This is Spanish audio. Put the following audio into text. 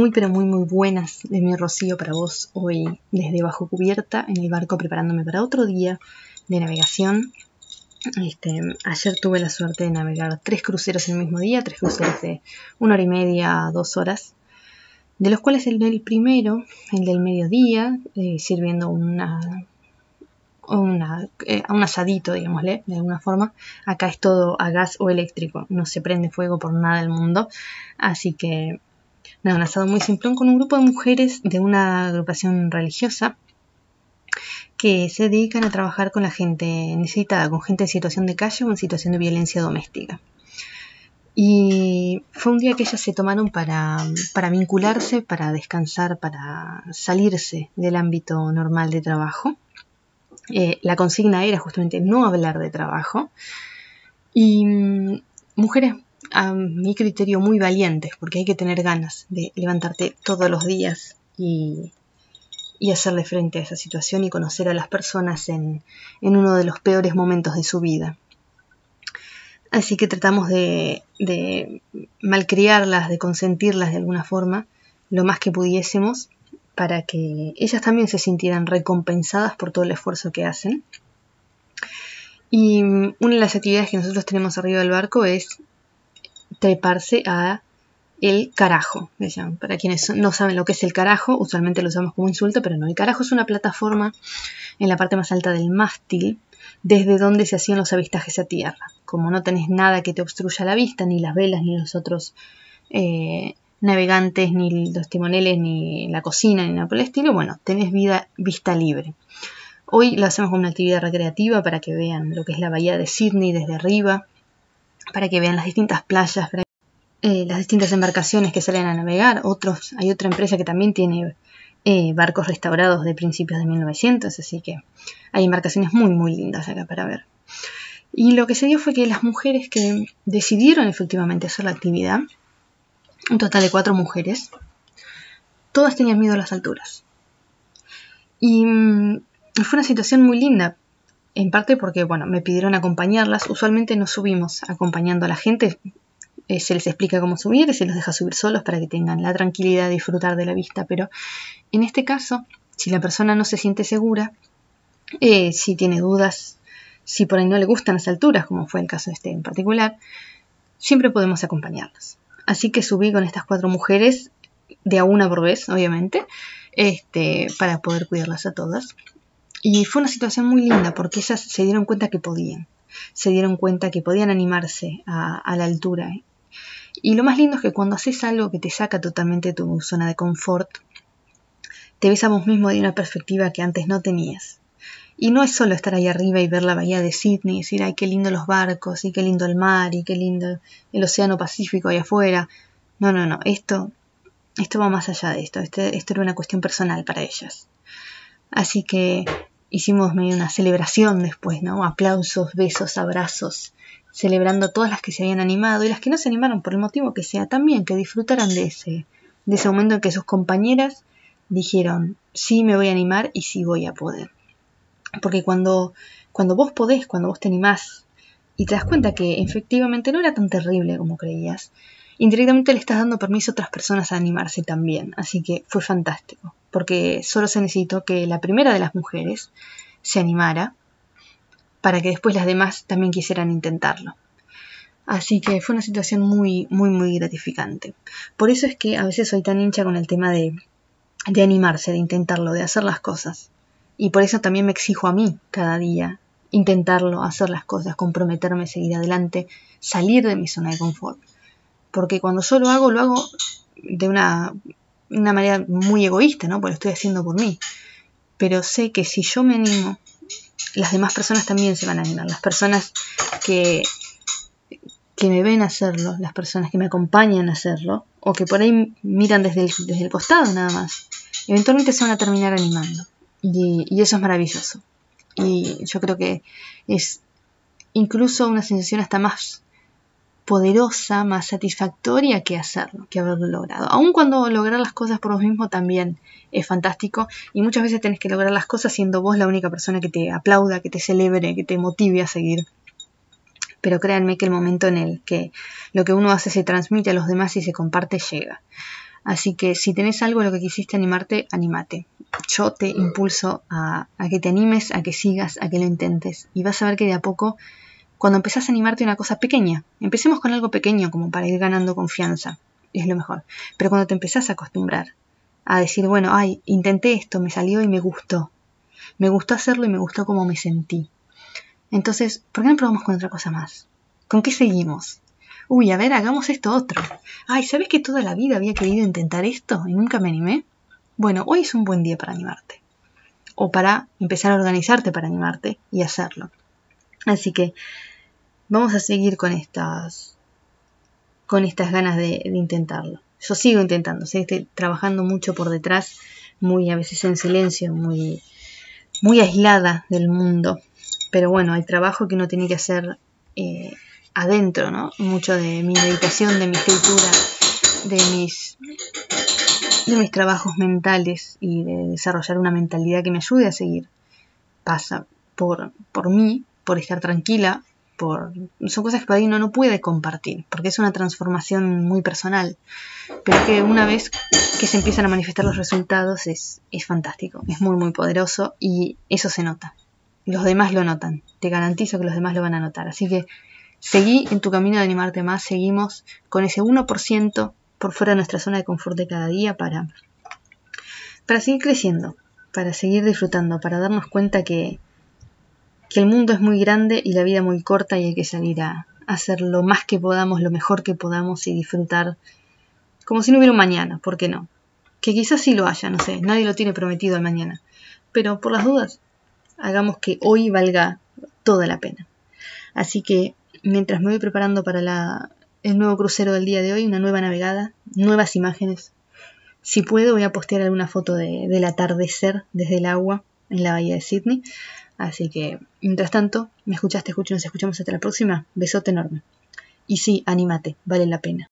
muy pero muy muy buenas de mi rocío para vos hoy desde bajo cubierta en el barco preparándome para otro día de navegación. Este, ayer tuve la suerte de navegar tres cruceros el mismo día, tres cruceros de una hora y media, dos horas, de los cuales el del primero, el del mediodía, eh, sirviendo una eh, a un asadito, digámosle, de alguna forma. Acá es todo a gas o eléctrico, no se prende fuego por nada del mundo. Así que, nada, un asado muy simplón con un grupo de mujeres de una agrupación religiosa que se dedican a trabajar con la gente necesitada, con gente en situación de calle o en situación de violencia doméstica. Y fue un día que ellas se tomaron para, para vincularse, para descansar, para salirse del ámbito normal de trabajo eh, la consigna era justamente no hablar de trabajo. Y mm, mujeres, a mi criterio, muy valientes, porque hay que tener ganas de levantarte todos los días y, hacerle frente a esa situación y conocer a las personas en, uno de los peores momentos de su vida. Así que tratamos de, de malcriarlas, de consentirlas de alguna forma, lo más que pudiésemos, para que ellas también se sintieran recompensadas por todo el esfuerzo que hacen. Y una de las actividades que nosotros tenemos arriba del barco es treparse a el carajo, Para quienes no saben lo que es el carajo, usualmente lo usamos como insulto, pero no. El carajo es una plataforma en la parte más alta del mástil, desde donde se hacían los avistajes a tierra. Como no tenés nada que te obstruya la vista, ni las velas, ni los otros eh, navegantes, ni los timoneles, ni la cocina, ni nada por el estilo, bueno, tenés vida, vista libre. Hoy lo hacemos como una actividad recreativa para que vean lo que es la bahía de Sydney desde arriba, para que vean las distintas playas, eh, las distintas embarcaciones que salen a navegar. Otros, hay otra empresa que también tiene eh, barcos restaurados de principios de 1900, así que hay embarcaciones muy, muy lindas acá para ver. Y lo que se dio fue que las mujeres que decidieron efectivamente hacer la actividad, un total de cuatro mujeres. Todas tenían miedo a las alturas. Y mm, fue una situación muy linda, en parte porque, bueno, me pidieron acompañarlas. Usualmente no subimos acompañando a la gente, eh, se les explica cómo subir y se los deja subir solos para que tengan la tranquilidad de disfrutar de la vista. Pero en este caso, si la persona no se siente segura, eh, si tiene dudas, si por ahí no le gustan las alturas, como fue el caso este en particular, siempre podemos acompañarlas. Así que subí con estas cuatro mujeres, de a una por vez, obviamente, este, para poder cuidarlas a todas. Y fue una situación muy linda porque ellas se dieron cuenta que podían, se dieron cuenta que podían animarse a, la altura. Y lo más lindo es que cuando haces algo que te saca totalmente tu zona de confort, te ves a vos mismo de una perspectiva que antes no tenías. Y no es solo estar ahí arriba y ver la bahía de Sydney y decir, ay, qué lindo los barcos, y qué lindo el mar, y qué lindo el océano Pacífico ahí afuera. No, no, no, esto, esto va más allá de esto. Este, esto era una cuestión personal para ellas. Así que hicimos medio una celebración después, ¿no? Aplausos, besos, abrazos, celebrando todas las que se habían animado y las que no se animaron por el motivo que sea, también que disfrutaran de ese, de ese momento en que sus compañeras dijeron, sí me voy a animar y sí voy a poder. Porque cuando, cuando vos podés, cuando vos te animás y te das cuenta que efectivamente no era tan terrible como creías, indirectamente le estás dando permiso a otras personas a animarse también. Así que fue fantástico, porque solo se necesitó que la primera de las mujeres se animara para que después las demás también quisieran intentarlo. Así que fue una situación muy, muy, muy gratificante. Por eso es que a veces soy tan hincha con el tema de, de animarse, de intentarlo, de hacer las cosas. Y por eso también me exijo a mí cada día intentarlo, hacer las cosas, comprometerme, seguir adelante, salir de mi zona de confort. Porque cuando yo lo hago, lo hago de una, una manera muy egoísta, ¿no? Porque lo estoy haciendo por mí. Pero sé que si yo me animo, las demás personas también se van a animar. Las personas que, que me ven hacerlo, las personas que me acompañan a hacerlo, o que por ahí miran desde el, desde el costado nada más, eventualmente se van a terminar animando. Y, eso es maravilloso. Y yo creo que es incluso una sensación hasta más poderosa, más satisfactoria que hacerlo, que haberlo logrado. Aun cuando lograr las cosas por vos mismo también es fantástico y muchas veces tenés que lograr las cosas siendo vos la única persona que te aplauda, que te celebre, que te motive a seguir. Pero créanme que el momento en el que lo que uno hace se transmite a los demás y se comparte llega. Así que si tenés algo a lo que quisiste animarte, animate. Yo te impulso a, a, que te animes, a que sigas, a que lo intentes. Y vas a ver que de a poco, cuando empezás a animarte una cosa pequeña, empecemos con algo pequeño como para ir ganando confianza, es lo mejor. Pero cuando te empezás a acostumbrar a decir, bueno, ay, intenté esto, me salió y me gustó. Me gustó hacerlo y me gustó cómo me sentí. Entonces, ¿por qué no probamos con otra cosa más? ¿Con qué seguimos? Uy, a ver, hagamos esto otro. Ay, ¿sabes que toda la vida había querido intentar esto y nunca me animé? Bueno, hoy es un buen día para animarte. O para empezar a organizarte para animarte y hacerlo. Así que vamos a seguir con estas con estas ganas de, intentarlo. Yo sigo intentando, estoy trabajando mucho por detrás, muy a veces en silencio, muy, muy aislada del mundo. Pero bueno, hay trabajo que uno tiene que hacer eh, adentro, ¿no? Mucho de mi meditación, de mi escritura, de mis, de mis trabajos mentales y de desarrollar una mentalidad que me ayude a seguir. Pasa por, por mí, por estar tranquila, por, son cosas que para uno no puede compartir, porque es una transformación muy personal, pero que una vez que se empiezan a manifestar los resultados es, es fantástico, es muy muy poderoso y eso se nota. Los demás lo notan, te garantizo que los demás lo van a notar. Así que Seguí en tu camino de animarte más, seguimos con ese 1% por fuera de nuestra zona de confort de cada día para, para seguir creciendo, para seguir disfrutando, para darnos cuenta que, que el mundo es muy grande y la vida muy corta y hay que salir a, hacer lo más que podamos, lo mejor que podamos y disfrutar como si no hubiera un mañana, ¿por qué no? Que quizás sí lo haya, no sé, nadie lo tiene prometido al mañana, pero por las dudas, hagamos que hoy valga toda la pena. Así que mientras me voy preparando para la, el nuevo crucero del día de hoy, una nueva navegada, nuevas imágenes. Si puedo, voy a postear alguna foto de, del atardecer desde el agua en la bahía de Sydney. Así que, mientras tanto, me escuchaste, escucho, nos escuchamos hasta la próxima. Besote enorme. Y sí, anímate, vale la pena.